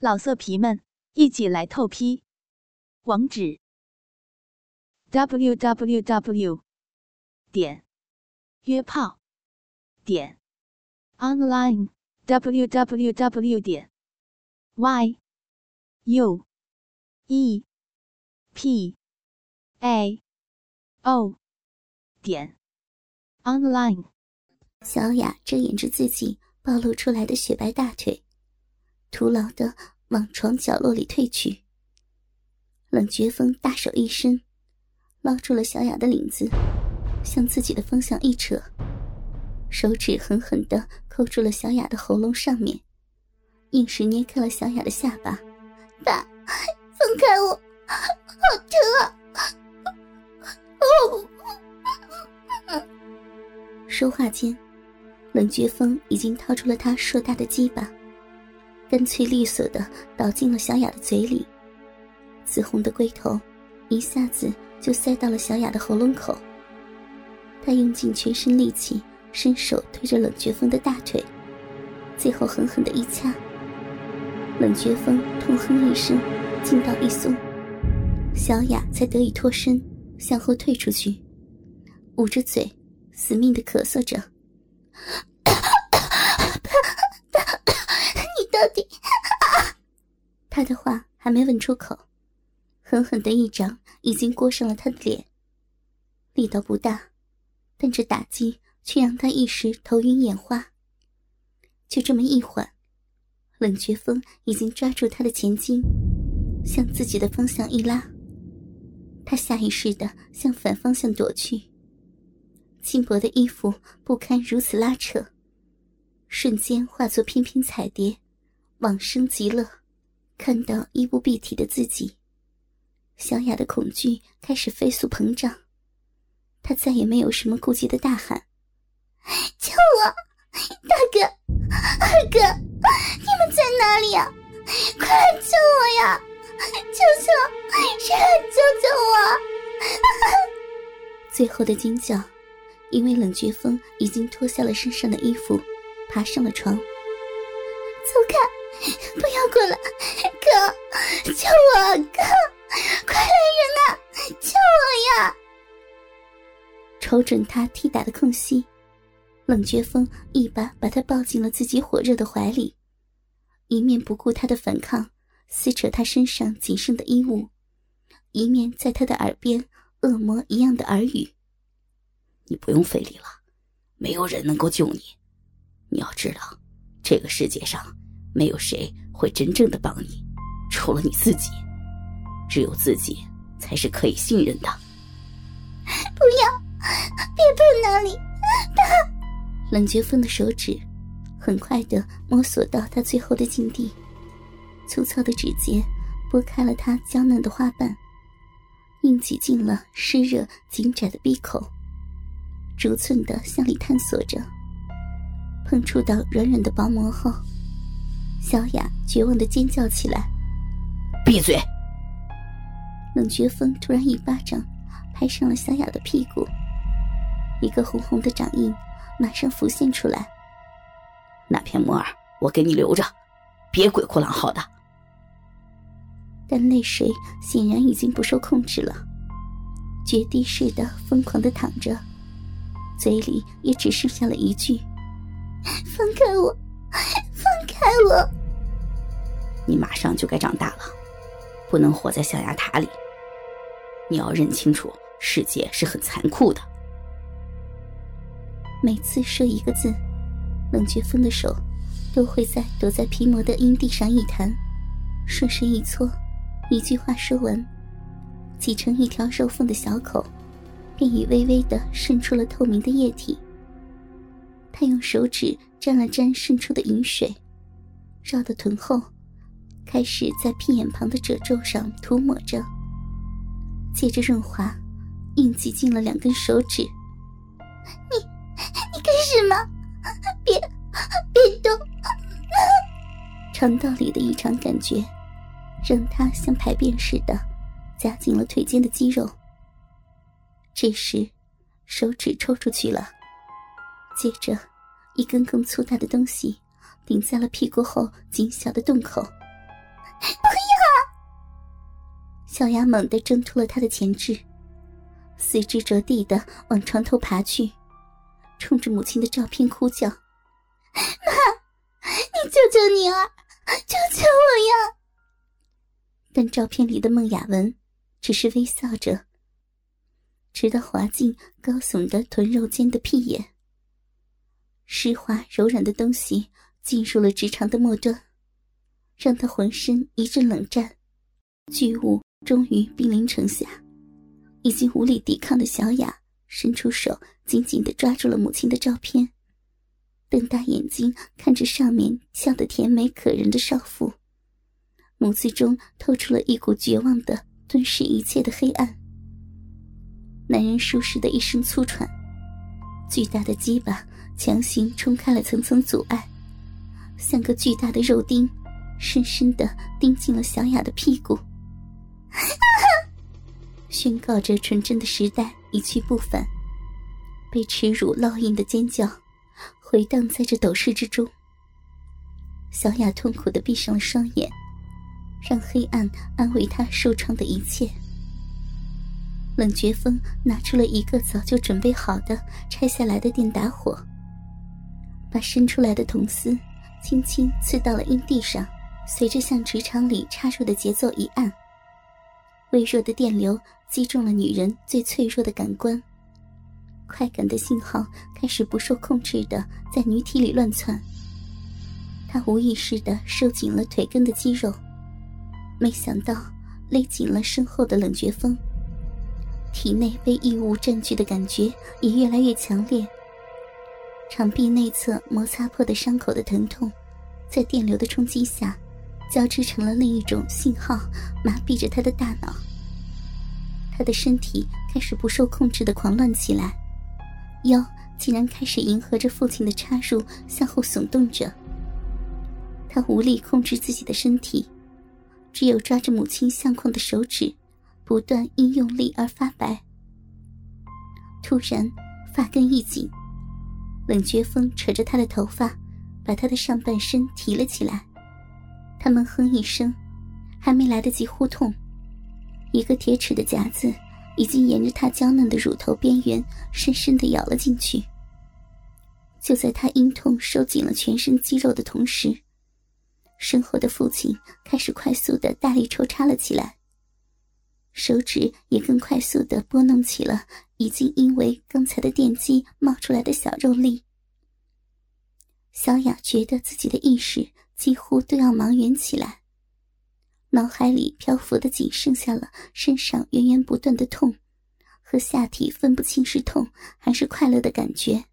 老色皮们，一起来透批！网址：w w w 点约炮点 online w w w 点 y u e p a o 点 online。小雅遮掩着自己暴露出来的雪白大腿。徒劳的往床角落里退去。冷绝风大手一伸，捞住了小雅的领子，向自己的方向一扯，手指狠狠的扣住了小雅的喉咙上面，硬是捏开了小雅的下巴。爸，放开我，好疼啊！说话间，冷绝风已经掏出了他硕大的鸡巴。干脆利索的倒进了小雅的嘴里，紫红的龟头一下子就塞到了小雅的喉咙口。他用尽全身力气，伸手推着冷绝风的大腿，最后狠狠的一掐。冷绝风痛哼一声，劲道一松，小雅才得以脱身，向后退出去，捂着嘴，死命的咳嗽着。到底，他的话还没问出口，狠狠的一掌已经过上了他的脸。力道不大，但这打击却让他一时头晕眼花。就这么一缓，冷绝风已经抓住他的前襟，向自己的方向一拉。他下意识的向反方向躲去，轻薄的衣服不堪如此拉扯，瞬间化作翩翩彩蝶。往生极乐，看到衣不蔽体的自己，小雅的恐惧开始飞速膨胀。她再也没有什么顾忌的大喊：“救我，大哥，二哥，你们在哪里呀？快来救我呀！求求，谁来救救我！” 最后的尖叫，因为冷绝风已经脱下了身上的衣服，爬上了床。瞅准他踢打的空隙，冷绝风一把把他抱进了自己火热的怀里，一面不顾他的反抗，撕扯他身上仅剩的衣物，一面在他的耳边恶魔一样的耳语：“你不用费力了，没有人能够救你。你要知道，这个世界上……”没有谁会真正的帮你，除了你自己。只有自己才是可以信任的。不要，别碰那里！他冷绝风的手指很快的摸索到他最后的境地，粗糙的指节拨开了他娇嫩的花瓣，硬挤进了湿热紧窄的闭口，逐寸的向里探索着。碰触到软软的薄膜后。小雅绝望的尖叫起来：“闭嘴！”冷绝风突然一巴掌拍上了小雅的屁股，一个红红的掌印马上浮现出来。那片木耳我给你留着，别鬼哭狼嚎的。但泪水显然已经不受控制了，决堤似的疯狂的淌着，嘴里也只剩下了一句：“放开我！”放开我！你马上就该长大了，不能活在象牙塔里。你要认清楚，世界是很残酷的。每次说一个字，冷绝风的手都会在躲在皮膜的阴蒂上一弹，顺势一搓，一句话说完，挤成一条肉缝的小口，便已微微的渗出了透明的液体。他用手指沾了沾渗出的饮水，绕到臀后，开始在屁眼旁的褶皱上涂抹着，借着润滑，硬挤进了两根手指。你，是吗？别，别动！肠道里的异常感觉，让他像排便似的夹紧了腿间的肌肉。这时，手指抽出去了。接着，一根更粗大的东西顶在了屁股后紧小的洞口，不要！小雅猛地挣脱了他的钳制，四肢着地的往床头爬去，冲着母亲的照片哭叫：“妈，你救救女儿，救救我呀！”但照片里的孟雅文只是微笑着，直到滑进高耸的臀肉间的屁眼，湿滑柔软的东西进入了直肠的末端，让他浑身一阵冷战。巨物终于兵临城下，已经无力抵抗的小雅伸出手，紧紧的抓住了母亲的照片，瞪大眼睛看着上面笑得甜美可人的少妇。眸子中透出了一股绝望的吞噬一切的黑暗。男人舒适的一声粗喘，巨大的鸡巴强行冲开了层层阻碍，像个巨大的肉钉，深深的钉进了小雅的屁股，宣告着纯真的时代一去不返。被耻辱烙印的尖叫，回荡在这斗室之中。小雅痛苦的闭上了双眼。让黑暗安慰她受创的一切。冷绝风拿出了一个早就准备好的拆下来的电打火，把伸出来的铜丝轻轻刺到了阴蒂上，随着向直肠里插入的节奏一按，微弱的电流击中了女人最脆弱的感官，快感的信号开始不受控制的在女体里乱窜。她无意识的收紧了腿根的肌肉。没想到勒紧了身后的冷绝风，体内被异物占据的感觉也越来越强烈。肠壁内侧摩擦破的伤口的疼痛，在电流的冲击下，交织成了另一种信号，麻痹着他的大脑。他的身体开始不受控制的狂乱起来，腰竟然开始迎合着父亲的插入向后耸动着。他无力控制自己的身体。只有抓着母亲相框的手指，不断因用力而发白。突然，发根一紧，冷绝风扯着他的头发，把他的上半身提了起来。他闷哼一声，还没来得及呼痛，一个铁齿的夹子已经沿着他娇嫩的乳头边缘深深的咬了进去。就在他因痛收紧了全身肌肉的同时。身后的父亲开始快速的大力抽插了起来，手指也更快速的拨弄起了已经因为刚才的电击冒出来的小肉粒。小雅觉得自己的意识几乎都要茫然起来，脑海里漂浮的仅剩下了身上源源不断的痛，和下体分不清是痛还是快乐的感觉。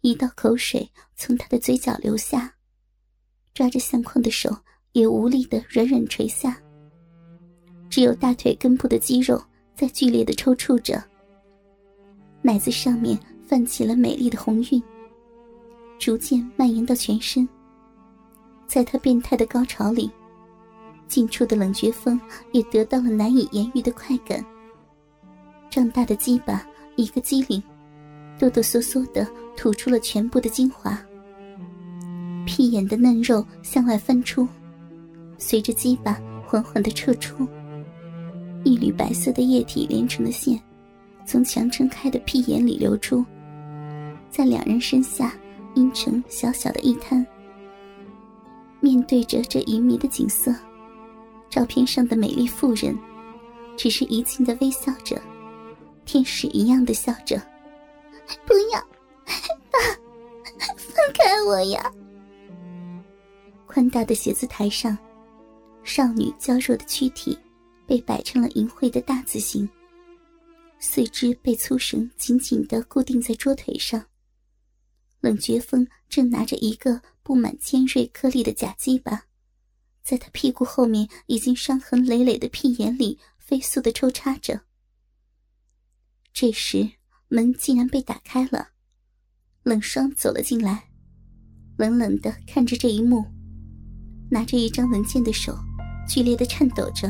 一道口水从他的嘴角流下。抓着相框的手也无力的软软垂下，只有大腿根部的肌肉在剧烈的抽搐着。奶子上面泛起了美丽的红晕，逐渐蔓延到全身。在他变态的高潮里，近处的冷绝风也得到了难以言喻的快感。胀大的鸡巴一个机灵，哆哆嗦嗦的吐出了全部的精华。屁眼的嫩肉向外翻出，随着鸡巴缓缓的撤出，一缕白色的液体连成的线，从强撑开的屁眼里流出，在两人身下阴成小小的一滩。面对着这旖旎的景色，照片上的美丽妇人，只是怡静的微笑着，天使一样的笑着。不要，爸，放开我呀！宽大的写字台上，少女娇弱的躯体被摆成了淫秽的大字形，四肢被粗绳紧紧的固定在桌腿上。冷绝风正拿着一个布满尖锐颗粒的假鸡巴，在他屁股后面已经伤痕累累的屁眼里飞速的抽插着。这时门竟然被打开了，冷霜走了进来，冷冷的看着这一幕。拿着一张文件的手，剧烈的颤抖着。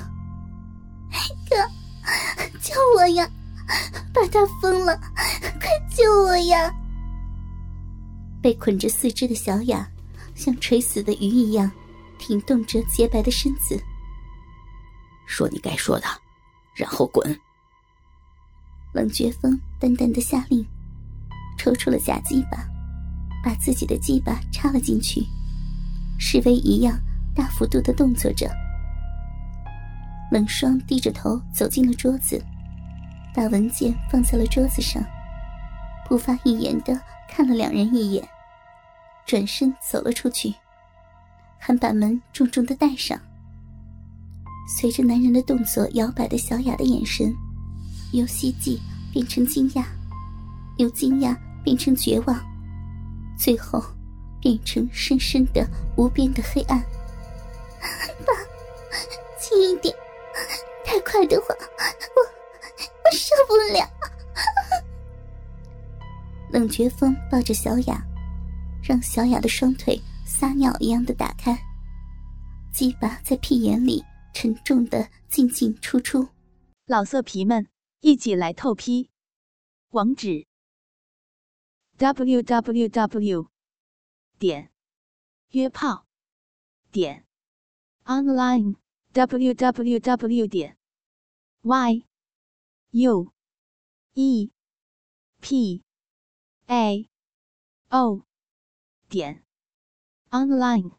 哥，救我呀！把他疯了，快救我呀！被捆着四肢的小雅，像垂死的鱼一样，挺动着洁白的身子。说你该说的，然后滚。冷绝风淡淡的下令，抽出了假鸡巴，把自己的鸡巴插了进去，示威一样大幅度的动作着。冷霜低着头走进了桌子，把文件放在了桌子上，不发一言的看了两人一眼，转身走了出去，还把门重重的带上。随着男人的动作摇摆的小雅的眼神，由希冀变成惊讶，由惊讶变成绝望，最后变成深深的无边的黑暗。爸，轻一点，太快的话，我我受不了。冷绝风抱着小雅，让小雅的双腿撒尿一样的打开，鸡巴在屁眼里。沉重的进进出出，老色皮们一起来透批，网址：w w w 点约炮点 online w w w 点 y u e p a o 点 online。